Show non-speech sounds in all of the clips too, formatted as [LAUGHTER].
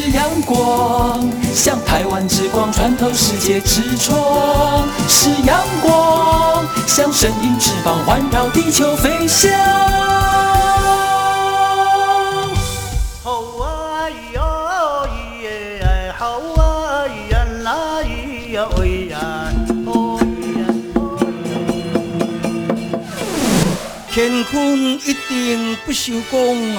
是阳光，像台湾之光穿透世界之窗；是阳光，像神鹰翅膀环绕地球飞翔。好啊咿呀咿耶，好啊咿呀啦咿呀咿呀，哦咿呀。乾坤一定不朽功。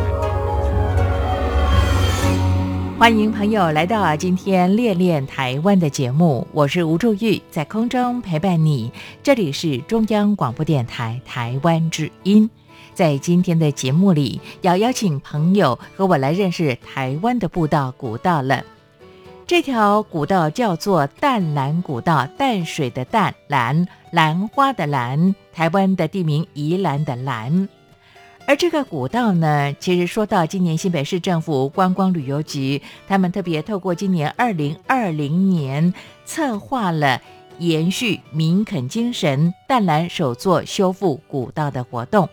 欢迎朋友来到今天练练台湾的节目，我是吴祝玉，在空中陪伴你。这里是中央广播电台台湾之音。在今天的节目里，要邀请朋友和我来认识台湾的步道古道了。这条古道叫做淡蓝古道，淡水的淡，蓝兰花的兰，台湾的地名宜兰的兰。而这个古道呢，其实说到今年新北市政府观光旅游局，他们特别透过今年二零二零年策划了延续民垦精神淡蓝首座修复古道的活动。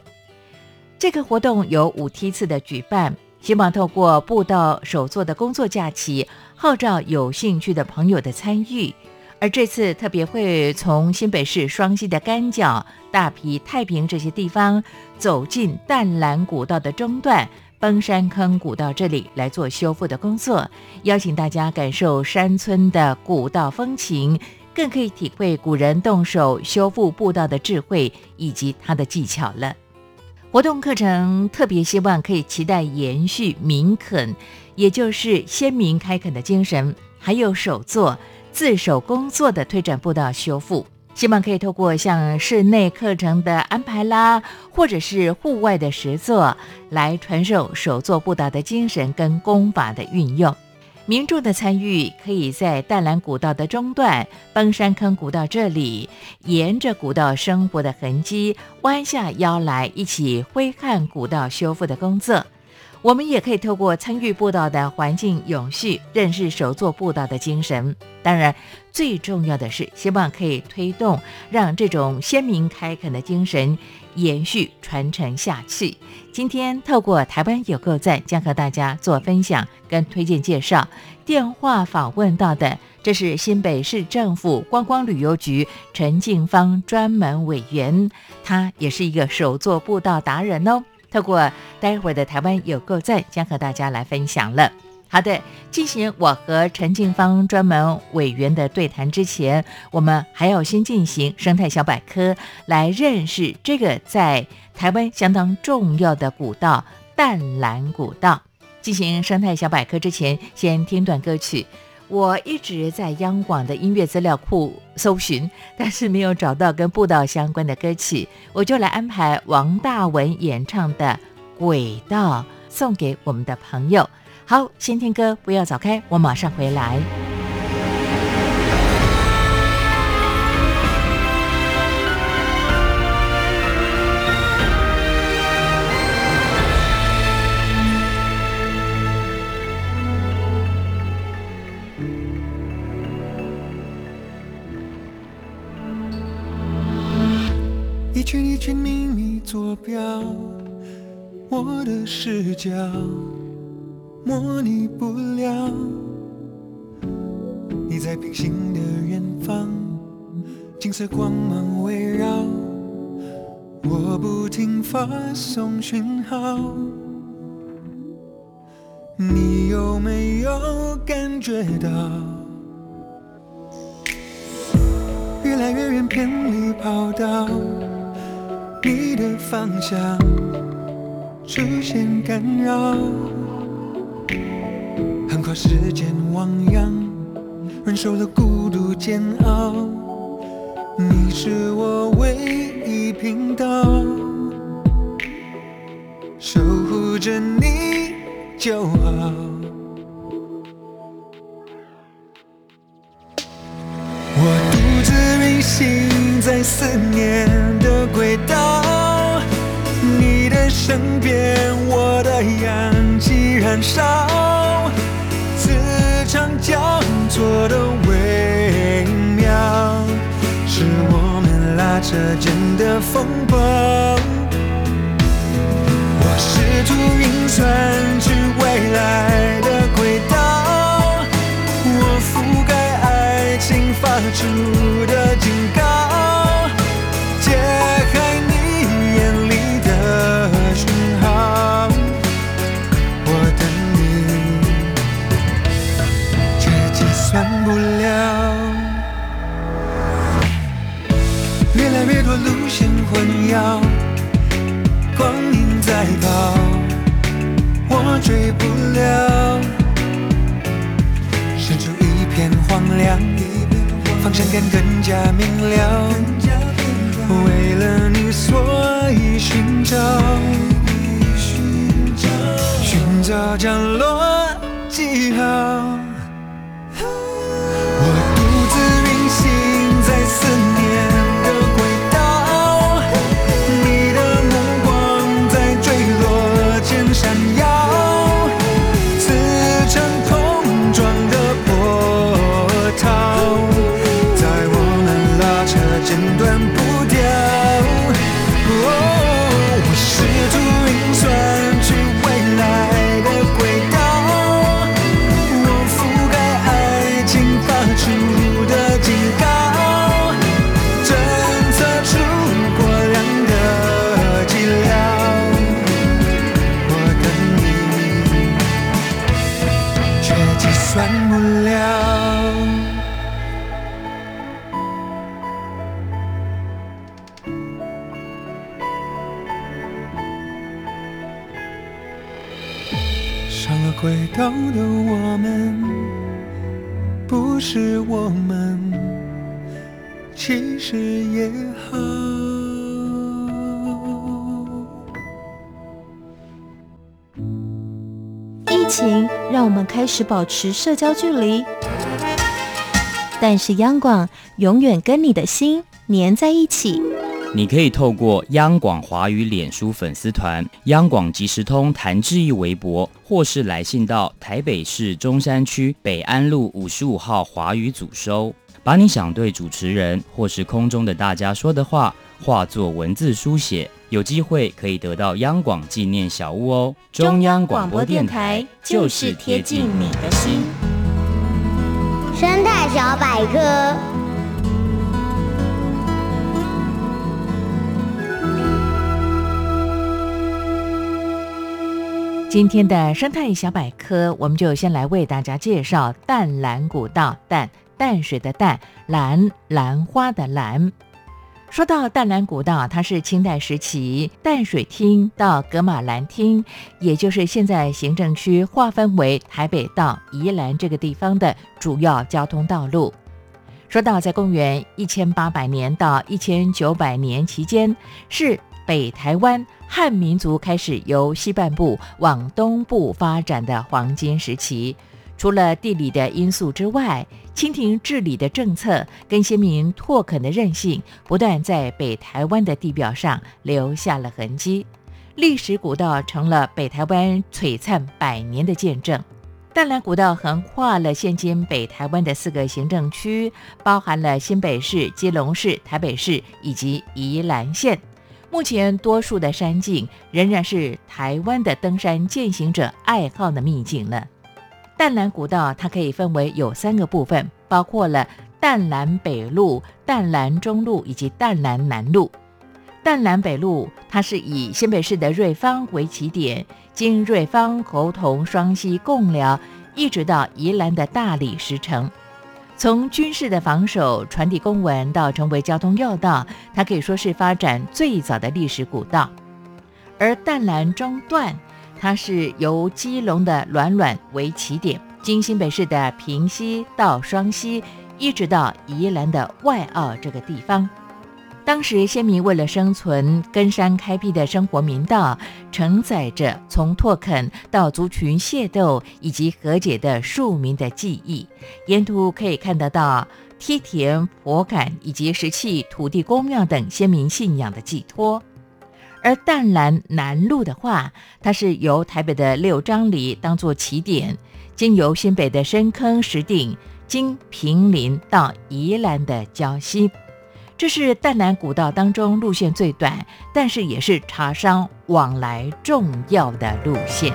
这个活动有五梯次的举办，希望透过步道首座的工作假期，号召有兴趣的朋友的参与。而这次特别会从新北市双溪的干角、大皮、太平这些地方走进淡蓝古道的中段崩山坑古道这里来做修复的工作，邀请大家感受山村的古道风情，更可以体会古人动手修复步道的智慧以及它的技巧了。活动课程特别希望可以期待延续民垦，也就是先民开垦的精神，还有手作。自手工作的推展步道修复，希望可以透过像室内课程的安排啦，或者是户外的实作，来传授手作步道的精神跟功法的运用。民众的参与，可以在淡蓝古道的中段崩山坑古道这里，沿着古道生活的痕迹，弯下腰来一起挥汗古道修复的工作。我们也可以透过参与步道的环境永续，认识手作步道的精神。当然，最重要的是，希望可以推动，让这种鲜明开垦的精神延续传承下去。今天透过台湾有够赞，将和大家做分享跟推荐介绍。电话访问到的，这是新北市政府观光旅游局陈静芳专门委员，他也是一个手作步道达人哦。透过待会儿的台湾有够赞，将和大家来分享了。好的，进行我和陈静芳专门委员的对谈之前，我们还要先进行生态小百科，来认识这个在台湾相当重要的古道——淡蓝古道。进行生态小百科之前，先听段歌曲。我一直在央广的音乐资料库搜寻，[LAUGHS] 但是没有找到跟步道相关的歌曲，我就来安排王大文演唱的《轨道》送给我们的朋友。好，先听歌，不要走开，我马上回来。一圈一圈秘密坐标，我的视角模拟不了。你在平行的远方，金色光芒围绕，我不停发送讯号。你有没有感觉到，越来越远偏离跑道？你的方向出现干扰，横跨时间汪洋，忍受了孤独煎熬。你是我唯一频道，守护着你就好。心在思念的轨道，你的身边，我的氧气燃烧，磁场交错的微妙，是我们拉扯间的风暴。我试图运算出未来的发出的警告，方向感更加明了。为了你，所以寻找，寻找降落记号。轨道的我们，不是我们，其实也好。疫情让我们开始保持社交距离，但是央广永远跟你的心粘在一起。你可以透过央广华语脸书粉丝团、央广即时通谭志毅微博，或是来信到台北市中山区北安路五十五号华语组收，把你想对主持人或是空中的大家说的话，化作文字书写，有机会可以得到央广纪念小物哦。中央广播电台就是贴近你的心。生态小百科。今天的生态小百科，我们就先来为大家介绍淡蓝古道。淡淡水的淡，兰兰花的兰。说到淡蓝古道，它是清代时期淡水厅到格马兰厅，也就是现在行政区划分为台北到宜兰这个地方的主要交通道路。说到在公元一千八百年到一千九百年期间，是北台湾汉民族开始由西半部往东部发展的黄金时期。除了地理的因素之外，清廷治理的政策跟先民拓垦的韧性，不断在北台湾的地表上留下了痕迹。历史古道成了北台湾璀璨百年的见证。淡蓝古道横跨了现今北台湾的四个行政区，包含了新北市、基隆市、台北市以及宜兰县。目前多数的山径仍然是台湾的登山践行者爱好的秘境呢。淡蓝古道它可以分为有三个部分，包括了淡蓝北路、淡蓝中路以及淡蓝南路。淡蓝北路它是以新北市的瑞芳为起点，经瑞芳、猴硐、双溪、贡寮，一直到宜兰的大理石城。从军事的防守、传递公文到成为交通要道，它可以说是发展最早的历史古道。而淡蓝中段，它是由基隆的暖暖为起点，经新北市的平溪到双溪，一直到宜兰的外澳这个地方。当时先民为了生存，根山开辟的生活民道，承载着从拓垦到族群械斗以及和解的庶民的记忆。沿途可以看得到梯田、佛坎以及石器、土地公庙等先民信仰的寄托。而淡蓝南路的话，它是由台北的六张里当做起点，经由新北的深坑石顶，经平林到宜兰的礁溪。这是淡南古道当中路线最短，但是也是茶商往来重要的路线。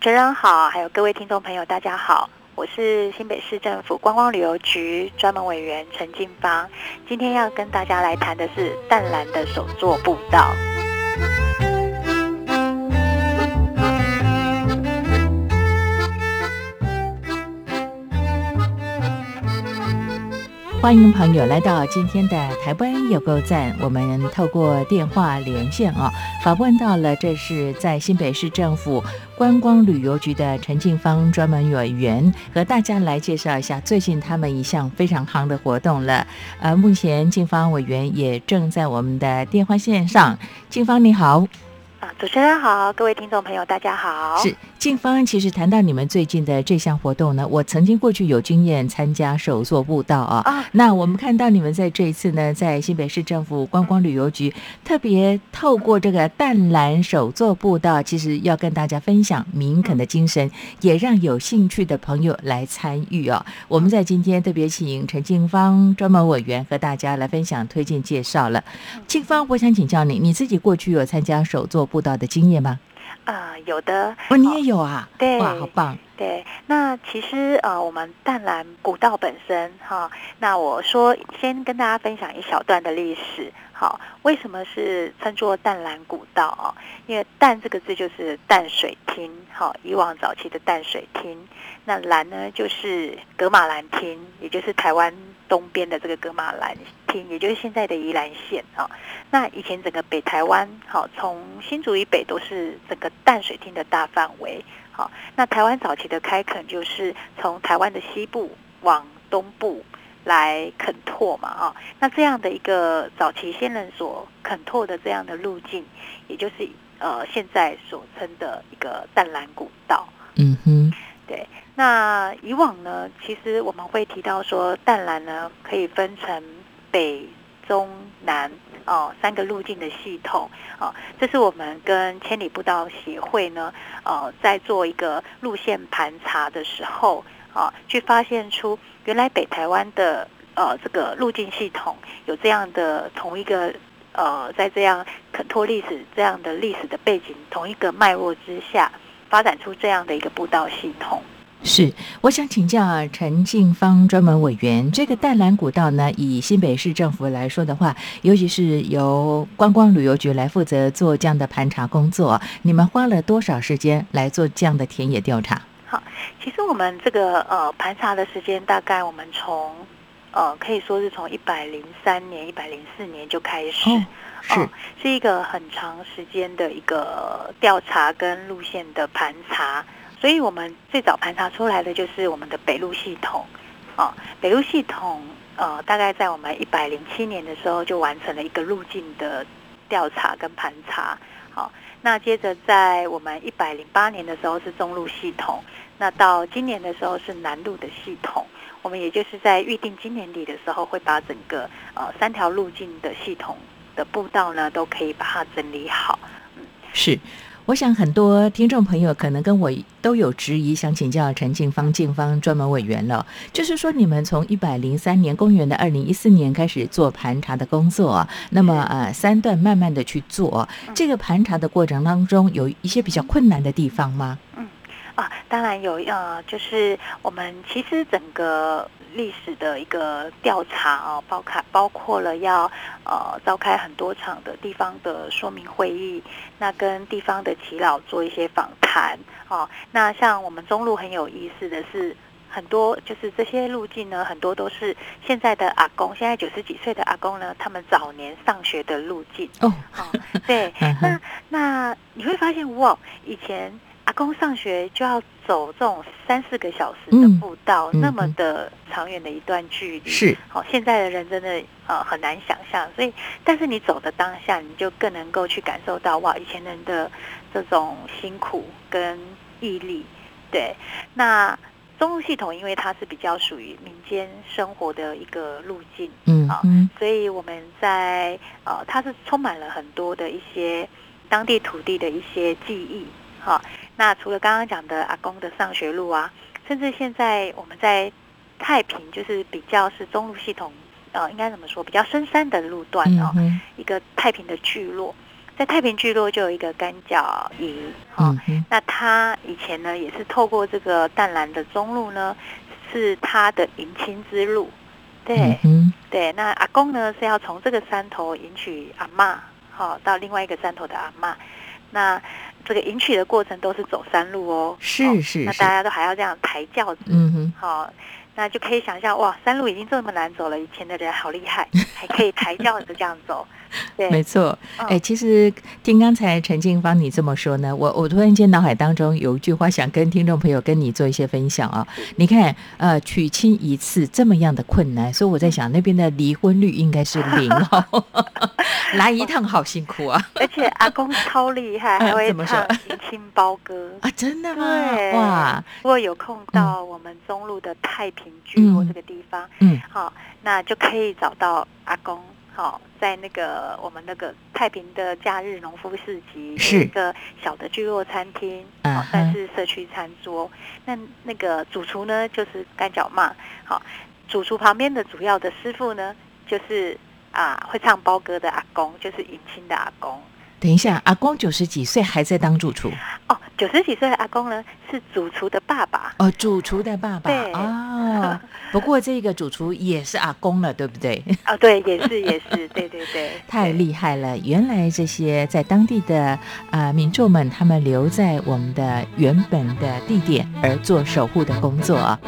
持人好，还有各位听众朋友，大家好，我是新北市政府观光旅游局专门委员陈静芳，今天要跟大家来谈的是淡蓝的首座步道。欢迎朋友来到今天的台湾有够赞。我们透过电话连线啊，访问到了这是在新北市政府观光旅游局的陈静芳专门委员，和大家来介绍一下最近他们一项非常夯的活动了。呃，目前静芳委员也正在我们的电话线上。静芳你好。啊，主持人好，各位听众朋友大家好。是静芳，其实谈到你们最近的这项活动呢，我曾经过去有经验参加手作步道啊。啊，那我们看到你们在这一次呢，在新北市政府观光旅游局特别透过这个淡蓝手作步道，其实要跟大家分享民垦的精神，也让有兴趣的朋友来参与啊。我们在今天特别请陈静芳专门委员和大家来分享推荐介绍了。静芳，我想请教你，你自己过去有参加手作步道的经验吗？啊、有的。哦，你也有啊？对哇，好棒！对，那其实呃，我们淡蓝古道本身哈，那我说先跟大家分享一小段的历史。好，为什么是称作淡蓝古道哦？因为“淡”这个字就是淡水厅，好，以往早期的淡水厅。那蓝呢，就是格马兰厅，也就是台湾东边的这个格马兰厅，也就是现在的宜兰县啊。那以前整个北台湾，好，从新竹以北都是整个淡水厅的大范围。好，那台湾早期的开垦就是从台湾的西部往东部来垦拓嘛，啊，那这样的一个早期先人所垦拓的这样的路径，也就是呃现在所称的一个淡蓝古道。嗯哼，对，那以往呢，其实我们会提到说，淡蓝呢可以分成北、中、南哦三个路径的系统哦，这是我们跟千里步道协会呢，呃，在做一个路线盘查的时候啊，去发现出原来北台湾的呃这个路径系统有这样的同一个呃，在这样垦拓历史这样的历史的背景同一个脉络之下，发展出这样的一个步道系统。是，我想请教啊陈静芳专门委员，这个淡蓝古道呢，以新北市政府来说的话，尤其是由观光旅游局来负责做这样的盘查工作，你们花了多少时间来做这样的田野调查？好其实我们这个呃盘查的时间，大概我们从呃可以说是从一百零三年、一百零四年就开始，哦是。哦是一个很长时间的一个调查跟路线的盘查，所以我们最早盘查出来的就是我们的北路系统，哦，北路系统呃大概在我们一百零七年的时候就完成了一个路径的调查跟盘查，好、那接着在我们一百零八年的时候是中路系统，那到今年的时候是南路的系统。我们也就是在预定今年底的时候，会把整个呃三条路径的系统的步道呢，都可以把它整理好。嗯是，我想很多听众朋友可能跟我都有质疑，想请教陈静芳静芳专门委员了。就是说，你们从一百零三年公元的二零一四年开始做盘查的工作啊，那么呃三段慢慢的去做，这个盘查的过程当中有一些比较困难的地方吗？嗯啊，当然有，呃，就是我们其实整个历史的一个调查啊，包括包括了要呃召开很多场的地方的说明会议，那跟地方的耆老做一些访谈哦。那像我们中路很有意思的是，很多就是这些路径呢，很多都是现在的阿公，现在九十几岁的阿公呢，他们早年上学的路径哦。好，对，那那你会发现哇，以前。阿公上学就要走这种三四个小时的步道，那么的长远的一段距离，是。好。现在的人真的呃很难想象，所以但是你走的当下，你就更能够去感受到哇，以前人的这种辛苦跟毅力。对，那中路系统因为它是比较属于民间生活的一个路径，嗯，啊，所以我们在呃，它是充满了很多的一些当地土地的一些记忆，好。那除了刚刚讲的阿公的上学路啊，甚至现在我们在太平，就是比较是中路系统，呃，应该怎么说？比较深山的路段哦，一个太平的聚落，在太平聚落就有一个干角营，哈，那他以前呢也是透过这个淡蓝的中路呢，是他的迎亲之路，对，对，那阿公呢是要从这个山头迎娶阿妈，好，到另外一个山头的阿妈，那。这个迎娶的过程都是走山路哦，是是，那大家都还要这样抬轿子，嗯哼，好，那就可以想象哇，山路已经这么难走了，以前的人好厉害，还可以抬轿子这样走。对，[LAUGHS] 没错。哎，其实听刚才陈静芳你这么说呢，我我突然间脑海当中有一句话想跟听众朋友跟你做一些分享啊。你看，呃，娶亲一次这么样的困难，所以我在想那边的离婚率应该是零哦。[LAUGHS] 来一趟好辛苦啊！[LAUGHS] 而且阿公超厉害，还会唱迎亲包歌啊！真的吗？对，哇！如果有空到我们中路的太平聚落这个地方，嗯，好，那就可以找到阿公。好，在那个我们那个太平的假日农夫市集，是一个小的聚落餐厅，好，但是社区餐桌。那那个主厨呢，就是干脚嘛。好，主厨旁边的主要的师傅呢，就是啊会唱包歌的阿公，就是迎亲的阿公。等一下，阿公九十几岁还在当主厨哦。九十几岁的阿公呢，是主厨的爸爸哦。主厨的爸爸对啊。不过这个主厨也是阿公了，对不对？哦，对，也是也是，对对对，[LAUGHS] 太厉害了！原来这些在当地的啊民众们，他们留在我们的原本的地点而做守护的工作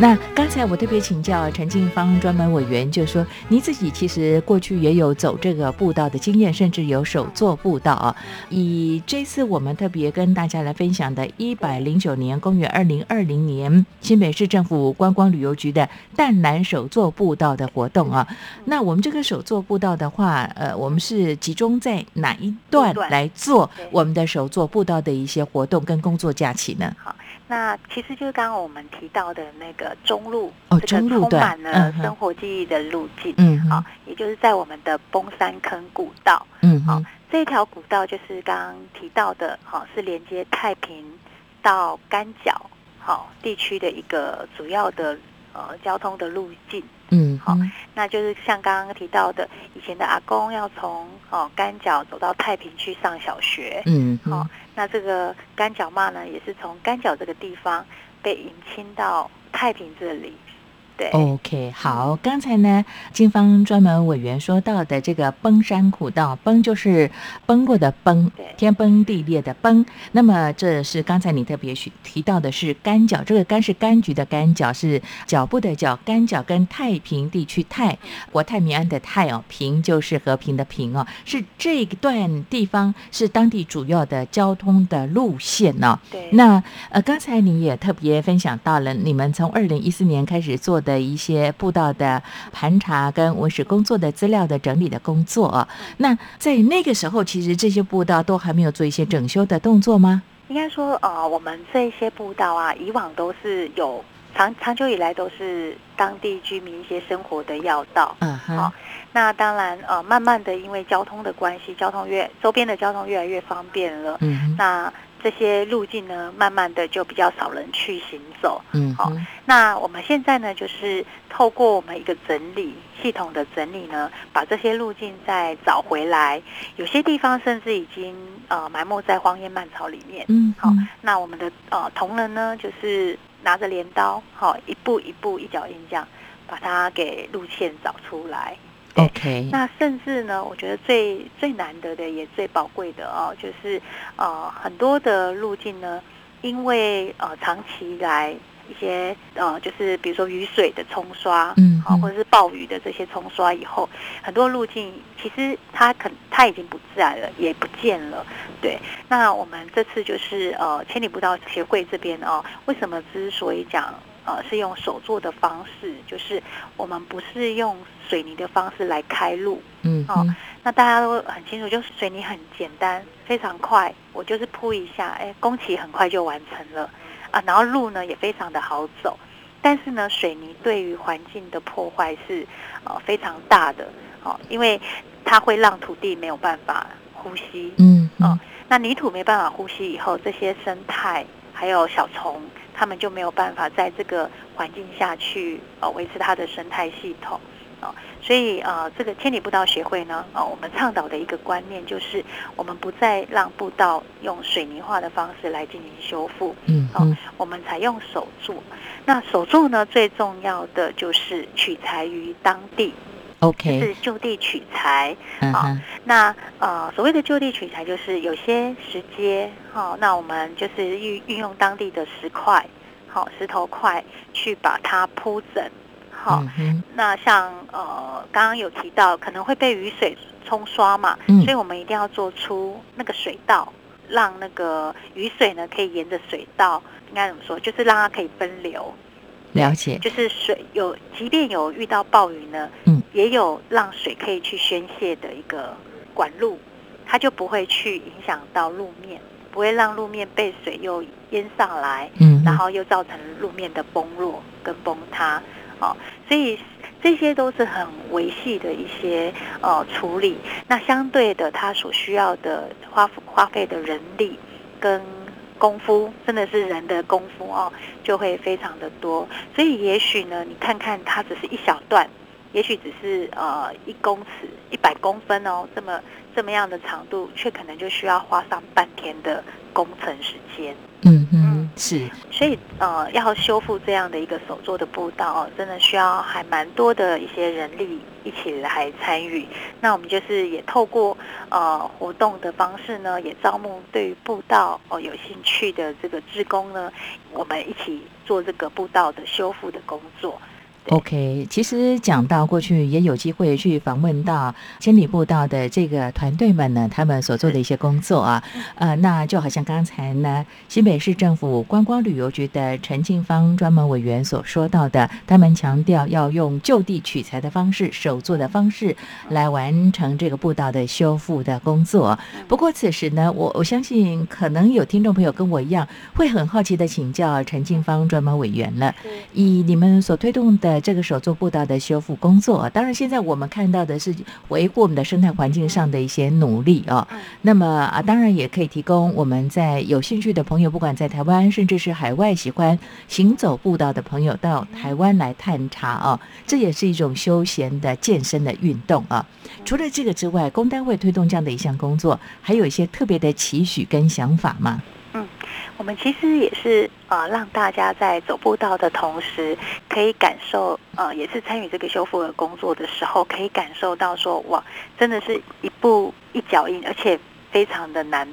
那刚才我特别请教陈静芳专门委员，就说你自己其实过去也有走这个步道的经验，甚至有手做步道啊。以这次我们特别跟大家来分享的，一百零九年公元二零二零年新北市政府观光旅游局的淡蓝手作步道的活动啊。那我们这个手作步道的话，呃，我们是集中在哪一段来做我们的手作步道的一些活动跟工作假期呢？好。那其实就是刚刚我们提到的那个中路，哦，中路充满了生活记忆的路径，嗯，好，也就是在我们的崩山坑古道，嗯，好，这一条古道就是刚刚提到的，好，是连接太平到干角，好地区的一个主要的呃交通的路径，嗯，好，那就是像刚刚提到的，以前的阿公要从哦干角走到太平去上小学，嗯，好。那这个干角骂呢，也是从干角这个地方被引亲到太平这里，对，OK，好。刚才呢，警方专门委员说到的这个崩山古道，崩就是崩过的崩，天崩地裂的崩。那么这是刚才你特别提提到的是干角，这个干是柑橘的柑，角是脚步的脚，干角跟太平地区太国泰民安的泰哦，平就是和平的平哦，是这一段地方是当地主要的交通的路线呢。对，那呃，刚才你也特别分享到了，你们从二零一四年开始做的一些步道的盘查跟文史工作的资料的整理的工作啊。那在那个时候，其实这些步道都还没有做一些整修的动作吗？应该说，呃，我们这些步道啊，以往都是有长长久以来都是当地居民一些生活的要道。嗯好，那当然，呃，慢慢的因为交通的关系，交通越周边的交通越来越方便了。嗯那这些路径呢，慢慢的就比较少人去行走。好嗯好，那我们现在呢，就是透过我们一个整理系统的整理呢，把这些路径再找回来。有些地方甚至已经呃埋没在荒烟蔓草里面。嗯，好，那我们的呃同仁呢，就是拿着镰刀，好、一步一步一脚印这样把它给路线找出来。对 OK，那甚至呢，我觉得最最难得的也最宝贵的哦，就是呃很多的路径呢，因为呃长期以来一些呃就是比如说雨水的冲刷，好、嗯好或者是暴雨的这些冲刷以后，很多路径其实它可它已经不自然了，也不见了。对，那我们这次就是呃千里步道协会这边哦，为什么之所以讲呃是用手做的方式，就是我们不是用水泥的方式来开路。哦嗯哦，那大家都很清楚，就是水泥很简单，非常快，我就是铺一下，哎，工期很快就完成了啊。然后路呢也非常的好走，但是呢，水泥对于环境的破坏是呃非常大的哦，因为它会让土地没有办法呼吸。嗯哦嗯，那泥土没办法呼吸以后，这些生态还有小虫，它们就没有办法在这个环境下去呃维持它的生态系统。哦，所以呃，这个千里步道协会呢，呃，我们倡导的一个观念就是，我们不再让步道用水泥化的方式来进行修复，哦嗯哼，我们采用手做。那手做呢，最重要的就是取材于当地，就，OK，是就地取材。好嗯哼，那呃，所谓的就地取材，就是有些石阶，好、那我们就是运运用当地的石块，好、石头块去把它铺整，好、那像呃，刚刚有提到可能会被雨水冲刷嘛，嗯。所以我们一定要做出那个水道，让那个雨水呢可以沿着水道，应该怎么说，就是让它可以分流，了解，就是水有，即便有遇到暴雨呢，嗯，也有让水可以去宣泄的一个管路，它就不会去影响到路面，不会让路面被水又淹上来，嗯，然后又造成路面的崩落跟崩塌，哦，所以这些都是很维系的一些呃处理。那相对的，它所需要的花花费的人力跟功夫，真的是人的功夫哦，就会非常的多。所以也许呢，你看看它只是一小段。也许只是呃一公尺、一百公分哦，这么这么样的长度，却可能就需要花上半天的工程时间。嗯嗯，是，所以呃，要修复这样的一个手做的步道哦，真的需要还蛮多的一些人力一起来参与。那我们就是也透过呃活动的方式呢，也招募对于步道哦有兴趣的这个志工呢，我们一起做这个步道的修复的工作。OK，其实讲到过去也有机会去访问到千里步道的这个团队们呢，他们所做的一些工作啊，呃，那就好像刚才呢新北市政府观光旅游局的陈庆芳专门委员所说到的，他们强调要用就地取材的方式、手做的方式来完成这个步道的修复的工作。不过此时呢，我我相信可能有听众朋友跟我一样，会很好奇的请教陈庆芳专门委员了。以你们所推动的这个手作步道的修复工作，当然现在我们看到的是维护我们的生态环境上的一些努力啊、嗯那么啊，当然也可以提供我们在有兴趣的朋友，不管在台湾甚至是海外喜欢行走步道的朋友，到台湾来探查啊，这也是一种休闲的健身的运动啊。除了这个之外，工单位推动这样的一项工作，还有一些特别的期许跟想法吗？我们其实也是呃，让大家在走步道的同时，可以感受，呃，也是参与这个修复的工作的时候，可以感受到说，哇，真的是一步一脚印，而且非常的难，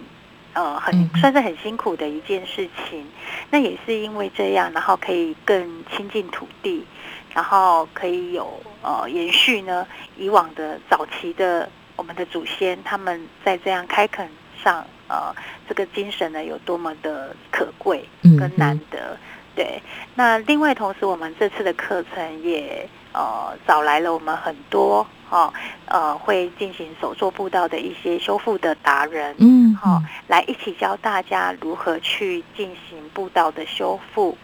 呃，很嗯算是很辛苦的一件事情。那也是因为这样，然后可以更亲近土地，然后可以有呃延续呢以往的早期的我们的祖先他们在这样开垦上，呃，这个精神呢有多么的可贵嗯跟难得。对，那另外同时，我们这次的课程也呃找来了我们很多哦呃会进行手作步道的一些修复的达人，嗯，好、来一起教大家如何去进行步道的修复。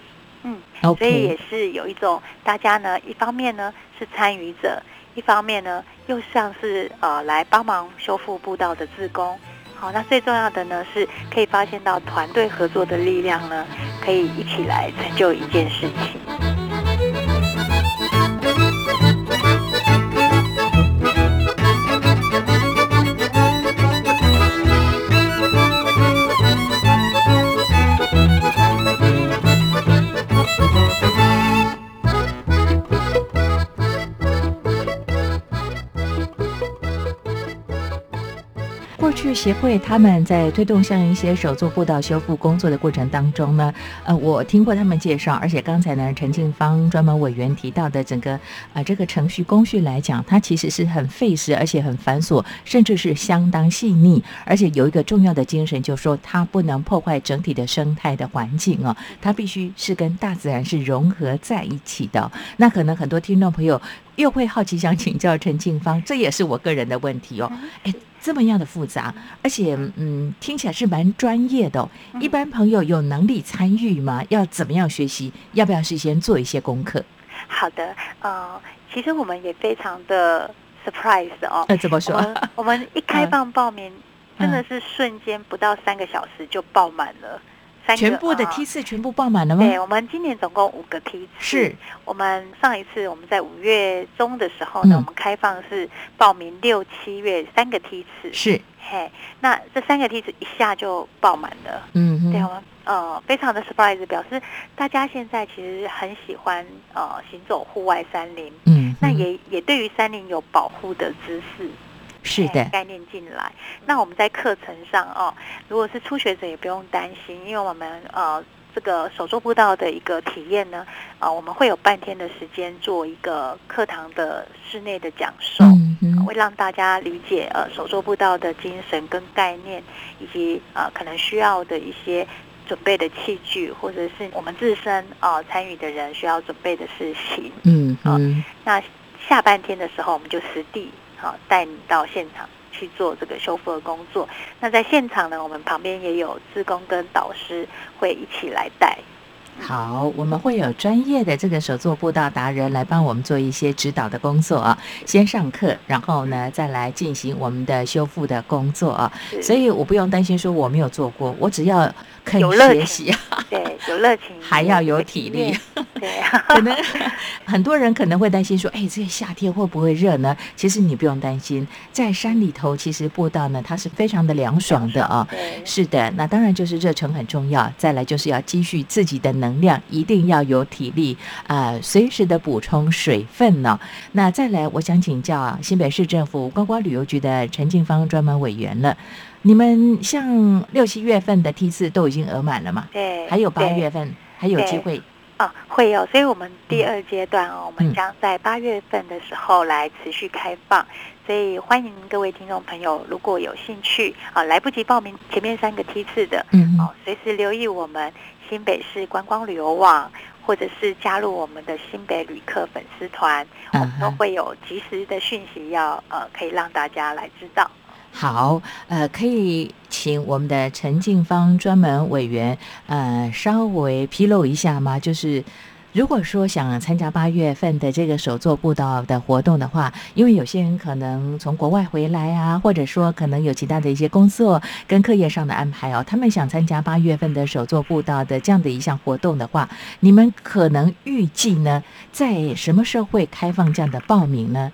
嗯，嗯所以也是有一种大家呢，一方面呢是参与者，一方面呢又像是呃来帮忙修复步道的自工。好，那最重要的呢是可以发现到团队合作的力量呢，可以一起来成就一件事情。协会他们在推动像一些手作步道修复工作的过程当中呢，呃，我听过他们介绍，而且刚才呢，陈静芳专门委员提到的整个呃这个程序工序来讲，它其实是很费时，而且很繁琐，甚至是相当细腻，而且有一个重要的精神，就是说它不能破坏整体的生态的环境哦，它必须是跟大自然是融合在一起的哦、那可能很多听众朋友又会好奇想请教陈静芳，这也是我个人的问题哦。哎，这么样的复杂，而且嗯，听起来是蛮专业的、哦。一般朋友有能力参与吗？要怎么样学习？要不要事先做一些功课？好的，呃，其实我们也非常的 surprise 哦。呃，怎么说？们我们一开 [LAUGHS] 放报名，嗯真的是瞬间不到三个小时就爆满了。全部的呃梯次全部爆满了吗？对，我们今年总共五个梯次。是，我们上一次我们在五月中的时候呢，嗯我们开放是报名六七月三个梯次。是，嘿，那这三个梯次一下就爆满了。嗯哼，对我们呃非常的 surprise，表示大家现在其实很喜欢呃行走户外山林，嗯，那也也对于山林有保护的知识。是的，哎概念进来。那我们在课程上哦，如果是初学者也不用担心，因为我们呃这个手做步道的一个体验呢，呃我们会有半天的时间做一个课堂的室内的讲授。嗯哼，会让大家理解呃手做步道的精神跟概念，以及呃可能需要的一些准备的器具，或者是我们自身呃参与的人需要准备的事情。嗯哼，那下半天的时候，我们就实地好带你到现场去做这个修复的工作。那在现场呢，我们旁边也有志工跟导师会一起来带。好，我们会有专业的这个手作步道达人来帮我们做一些指导的工作啊。先上课，然后呢再来进行我们的修复的工作啊。所以我不用担心说我没有做过，我只要肯学习，对，有热情，[LAUGHS] 还要有体力。[LAUGHS] 对，可能很多人可能会担心说，哎，这个夏天会不会热呢？其实你不用担心，在山里头，其实步道呢它是非常的凉爽的啊。对，是的，那当然就是热忱很重要，再来就是要积蓄自己的能量，一定要有体力啊、随时的补充水分呢、那再来，我想请教啊，新北市政府观光旅游局的陈静芳专门委员了，你们像六七月份的梯次都已经额满了嘛？对，还有八月份还有机会，啊，会有，所以我们第二阶段哦，我嗯。们将在八月份的时候来持续开放，所以欢迎各位听众朋友，如果有兴趣啊，来不及报名前面三个梯次的，嗯。哦，随时留意我们新北市观光旅游网，或者是加入我们的新北旅客粉丝团，我们都会有及时的讯息要呃，可以让大家来知道。好，呃，可以请我们的陈静芳专门委员，呃，稍微披露一下吗？就是如果说想参加八月份的这个手作步道的活动的话，因为有些人可能从国外回来啊，或者说可能有其他的一些工作跟课业上的安排哦，他们想参加八月份的手作步道的这样的一项活动的话，你们可能预计呢，在什么时候会开放这样的报名呢？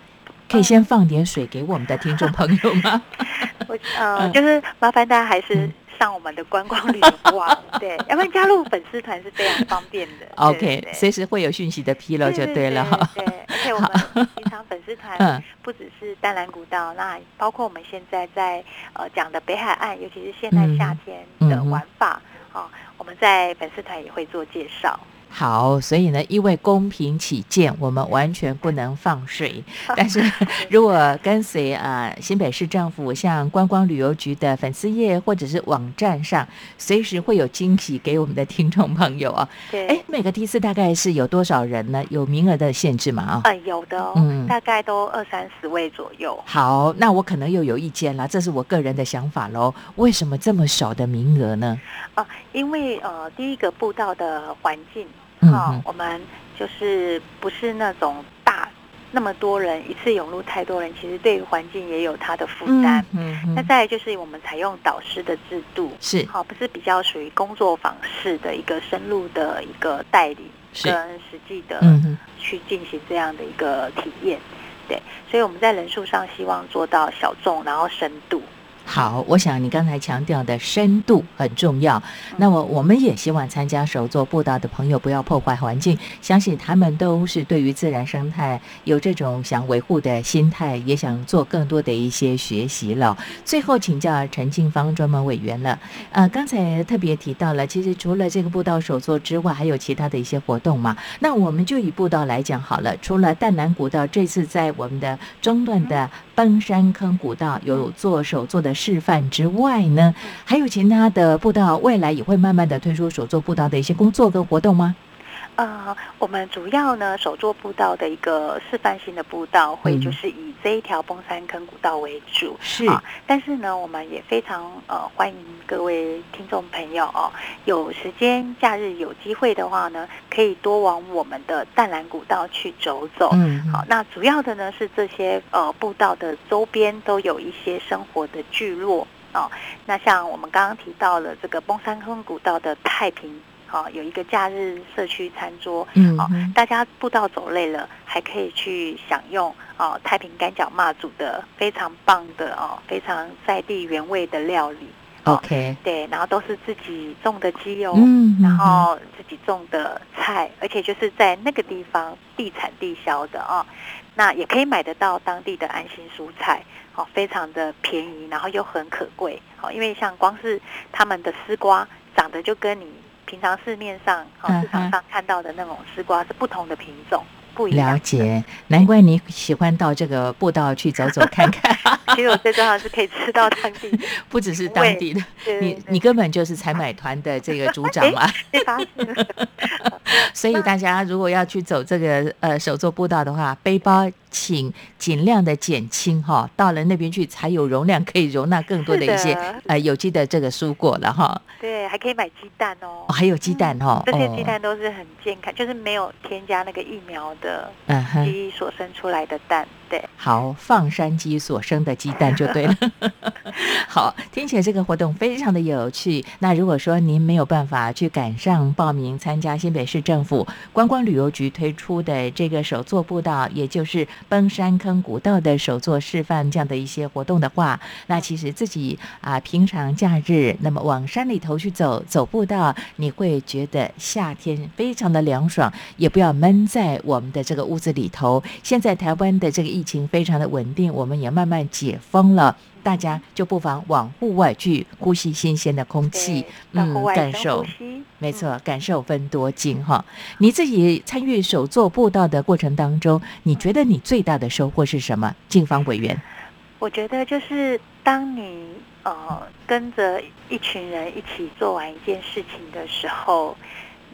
可以先放点水给我们的听众朋友吗？[LAUGHS] 我呃，嗯就是麻烦大家还是嗯上我们的观光旅游网，[LAUGHS] 对，要不然加入粉丝团是非常方便的。[LAUGHS] OK，随时会有讯息的披露就对对了哈。对，对而且我们平常粉丝团嗯不只是淡蓝古道，那包括我们现在在呃讲的北海岸，尤其是现在夏天的玩法，啊，我们在粉丝团也会做介绍。好，所以呢，因为公平起见，我们完全不能放水。[LAUGHS] 但是如果跟随啊、新北市政府像观光旅游局的粉丝页或者是网站上，随时会有惊喜给我们的听众朋友啊。对，哎，每个梯次大概是有多少人呢？有名额的限制吗？啊、呃，有的哦，嗯大概都二三十位左右。好，那我可能又有意见了，这是我个人的想法喽。为什么这么少的名额呢？啊，因为呃，第一个步道的环境，嗯啊、嗯我们就是不是那种大那么多人一次涌入太多人，其实对于环境也有它的负担。嗯那再来就是我们采用导师的制度，是好，不是比较属于工作坊式的一个深入的一个代理，是跟实际的去进行这样的一个体验。对，所以我们在人数上希望做到小众，然后深度。好，我想你刚才强调的深度很重要。那么我们也希望参加手作步道的朋友不要破坏环境，相信他们都是对于自然生态有这种想维护的心态，也想做更多的一些学习了。最后请教陈静芳专门委员了，呃，刚才特别提到了，其实除了这个步道手作之外，还有其他的一些活动嘛。那我们就以步道来讲好了，除了淡南古道这次在我们的中段的崩山坑古道有做手作的示范之外呢，还有其他的步道，未来也会慢慢的推出手作步道的一些工作跟活动吗？呃，我们主要呢手作步道的一个示范性的步道，会嗯就是以这一条崩山坑古道为主。是啊，但是呢，我们也非常呃欢迎各位听众朋友哦，有时间假日有机会的话呢，可以多往我们的淡蓝古道去走走。嗯，好，那主要的呢是这些呃步道的周边都有一些生活的聚落哦。那像我们刚刚提到了这个崩山坑古道的太平，好、有一个假日社区餐桌，哦嗯哦大家步道走累了，还可以去享用哦太平干饺妈煮的非常棒的哦，非常在地原味的料理。哦，OK，对，然后都是自己种的鸡哦，嗯，然嗯后自己种的菜，而且就是在那个地方地产地销的哦，那也可以买得到当地的安心蔬菜，哦，非常的便宜，然后又很可贵，哦，因为像光是他们的丝瓜长得就跟你平常市面上哦嗯市场上看到的那种丝瓜是不同的品种，不一样。了解，难怪你喜欢到这个步道去走走看看，[LAUGHS] 其实我最重要的是可以吃到当地，[LAUGHS] 不只是当地的，你对对你根本就是采买团的这个组长嘛。[LAUGHS] 所以大家如果要去走这个呃手作步道的话，背包请尽量的减轻哈，到了那边去才有容量可以容纳更多的一些的呃有机的这个蔬果了哈。对，还可以买鸡蛋哦哦，。还有鸡蛋哈，这些哦鸡蛋都是很健康，就是没有添加那个疫苗的嗯哼，鸡所生出来的蛋。对，好，放山鸡所生的鸡蛋就对了。[LAUGHS] 好，听起来这个活动非常的有趣。那如果说您没有办法去赶上报名参加新北市政府观光旅游局推出的这个手作步道，也就是崩山坑古道的手作示范这样的一些活动的话，那其实自己啊平常假日那么往山里头去走走步道，你会觉得夏天非常的凉爽，也不要闷在我们的这个屋子里头。现在台湾的这个疫情非常的稳定，我们也慢慢解封了。大家就不妨往户外去呼吸新鲜的空气对，，到户外深感受。没错，感受分多金哈。你自己参与手作步道的过程当中，你觉得你最大的收获是什么？警方委员，我觉得就是当你呃跟着一群人一起做完一件事情的时候，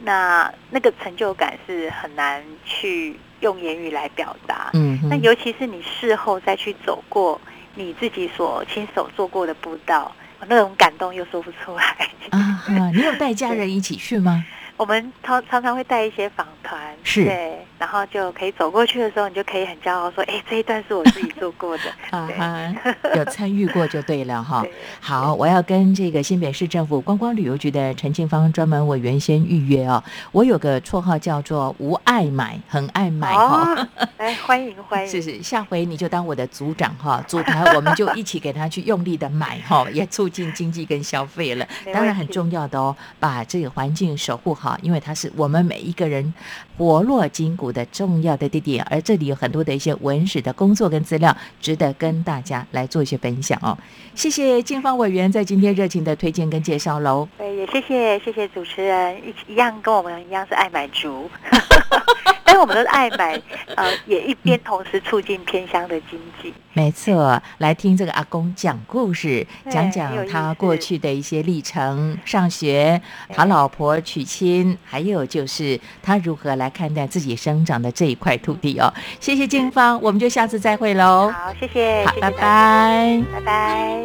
那那个成就感是很难去用言语来表达。嗯哼，那尤其是你事后再去走过你自己所亲手做过的步道，那种感动又说不出来。啊，你有带家人一起去吗？我们常常常会带一些访团，是对，然后就可以走过去的时候，你就可以很骄傲说：“哎，这一段是我自己做过的。[LAUGHS] ”啊哈，有参与过就对了哈。[LAUGHS] 好，我要跟这个新北市政府观光旅游局的陈庆芳专门委员先预约哦。我有个绰号叫做“无爱买”，很爱买哈。哦，来 [LAUGHS] 欢迎欢迎，是是，下回你就当我的组长哈，组团我们就一起给他去用力的买哈，也促进经济跟消费了。当然很重要的哦，把这个环境守护好，因为它是我们每一个人活络筋骨的重要的地点，而这里有很多的一些文史的工作跟资料，值得跟大家来做一些分享哦。谢谢建方委员在今天热情的推荐跟介绍喽。对，也谢谢谢谢主持人，一起一样跟我们一样是爱买族，[LAUGHS] 但是我们都是爱买，呃，[LAUGHS] 也一边同时促进偏乡的经济。没错，来听这个阿公讲故事，对讲讲他思过去的一些历程，上学、讨老婆、娶亲，还有就是他如何来看待自己生长的这一块土地哦。谢谢静芳，我们就下次再会喽。好，谢谢，好，拜拜。拜拜。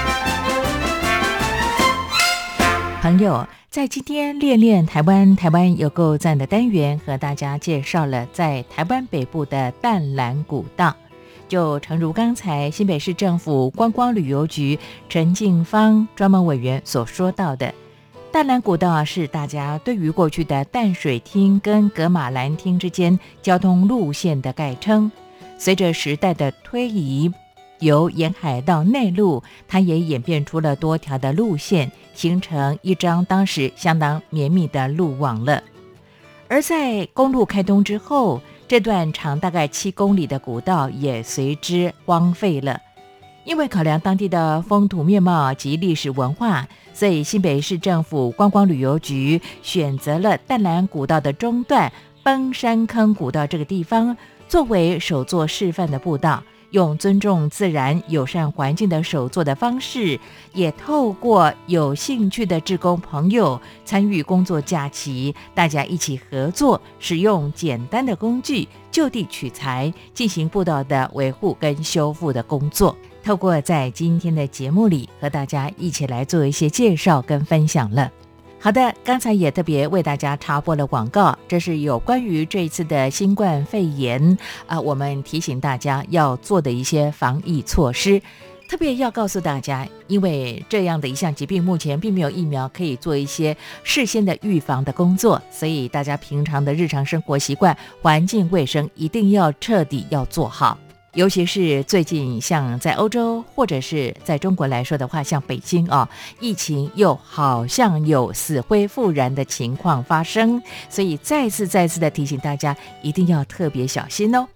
朋友，在今天练练台湾，台湾有够赞的单元，和大家介绍了在台湾北部的淡蓝古道。就诚如刚才新北市政府观光旅游局陈静芳专门委员所说到的，淡蓝古道啊，是大家对于过去的淡水厅跟格马兰厅之间交通路线的概称。随着时代的推移，由沿海到内陆，它也演变出了多条的路线，形成一张当时相当绵密的路网了。而在公路开通之后，这段长大概七公里的古道也随之荒废了。因为考量当地的风土面貌及历史文化，所以新北市政府观光旅游局选择了淡蓝古道的中段崩山坑古道这个地方，作为首座示范的步道。用尊重自然、友善环境的手作的方式，也透过有兴趣的志工朋友参与工作假期，大家一起合作，使用简单的工具就地取材，进行步道的维护跟修复的工作。透过在今天的节目里和大家一起来做一些介绍跟分享了。好的，刚才也特别为大家插播了广告，这是有关于这一次的新冠肺炎啊，我们提醒大家要做的一些防疫措施，特别要告诉大家，因为这样的一项疾病目前并没有疫苗可以做一些事先的预防的工作，所以大家平常的日常生活习惯、环境卫生一定要彻底要做好。尤其是最近，像在欧洲或者是在中国来说的话，像北京啊，疫情又好像有死灰复燃的情况发生，所以再次再次的提醒大家，一定要特别小心哦。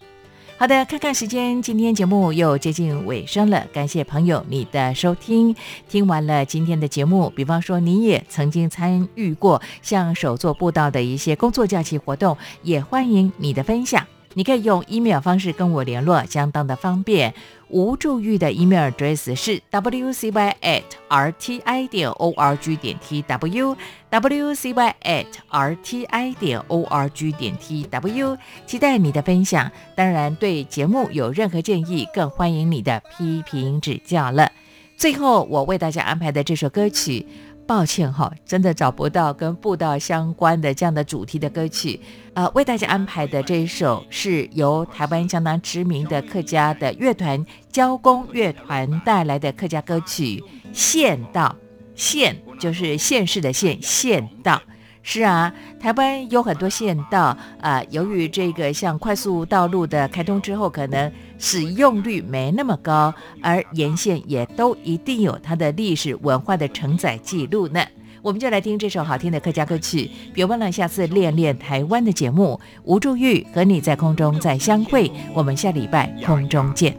好的，看看时间，今天节目又接近尾声了，感谢朋友你的收听。听完了今天的节目，比方说你也曾经参与过像手作步道的一些工作假期活动，也欢迎你的分享。你可以用 email 方式跟我联络，相当的方便。无助玉的 email address 是 wcy at rti 点 org 点 tw wcy at rti 点 org 点 tw，期待你的分享。当然，对节目有任何建议，更欢迎你的批评指教了。最后，我为大家安排的这首歌曲。抱歉哈，真的找不到跟步道相关的这样的主题的歌曲。呃，为大家安排的这一首是由台湾相当知名的客家的乐团交工乐团带来的客家歌曲《县道》，县就是县市的县，县道。是啊，台湾有很多县道啊，由于这个像快速道路的开通之后，可能使用率没那么高，而沿线也都一定有它的历史文化的承载记录呢。我们就来听这首好听的客家歌曲，别忘了下次练练台湾的节目。吴祝玉和你在空中再相会，我们下礼拜空中见。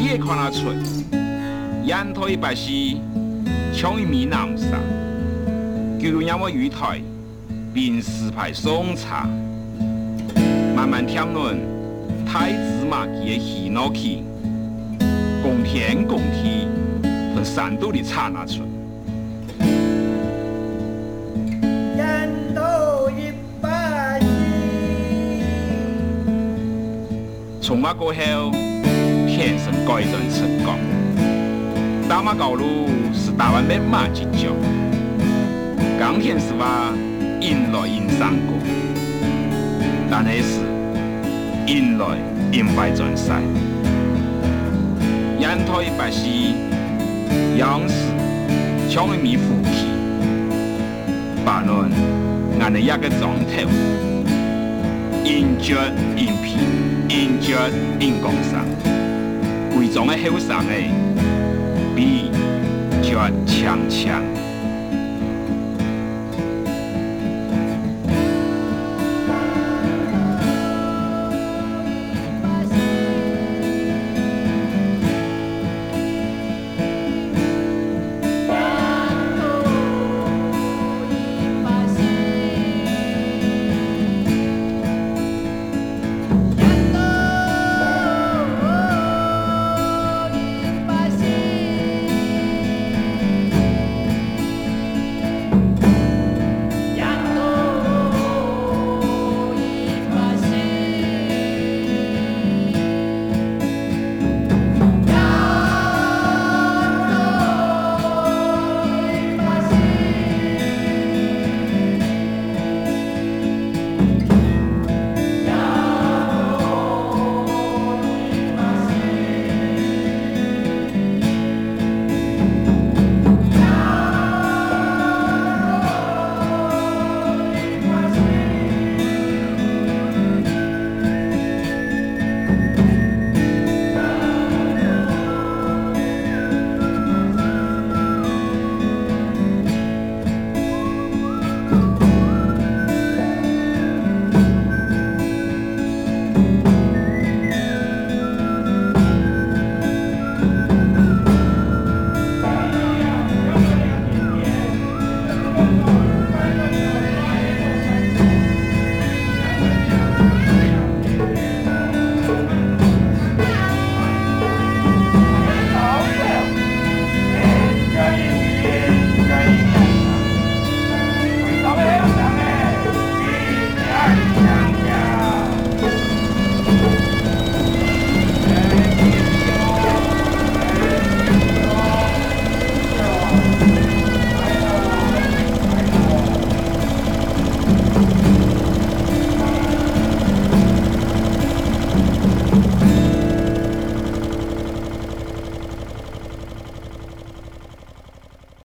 屯地看得出，烟头一百是抢一米南沙，就让我鱼台并四排送茶，慢慢添论太子马的喜怒气，共天共地从山都里插拿出。从那过后。天生改正成功，大马高路是台湾的马金角，钢铁是吧？引来引上过，但那是引来引败转赛，沿途一百是央视抢一米福气，把论俺的一个状态，引脚引皮，引脚引工伤。贵重的后生诶，比较强强。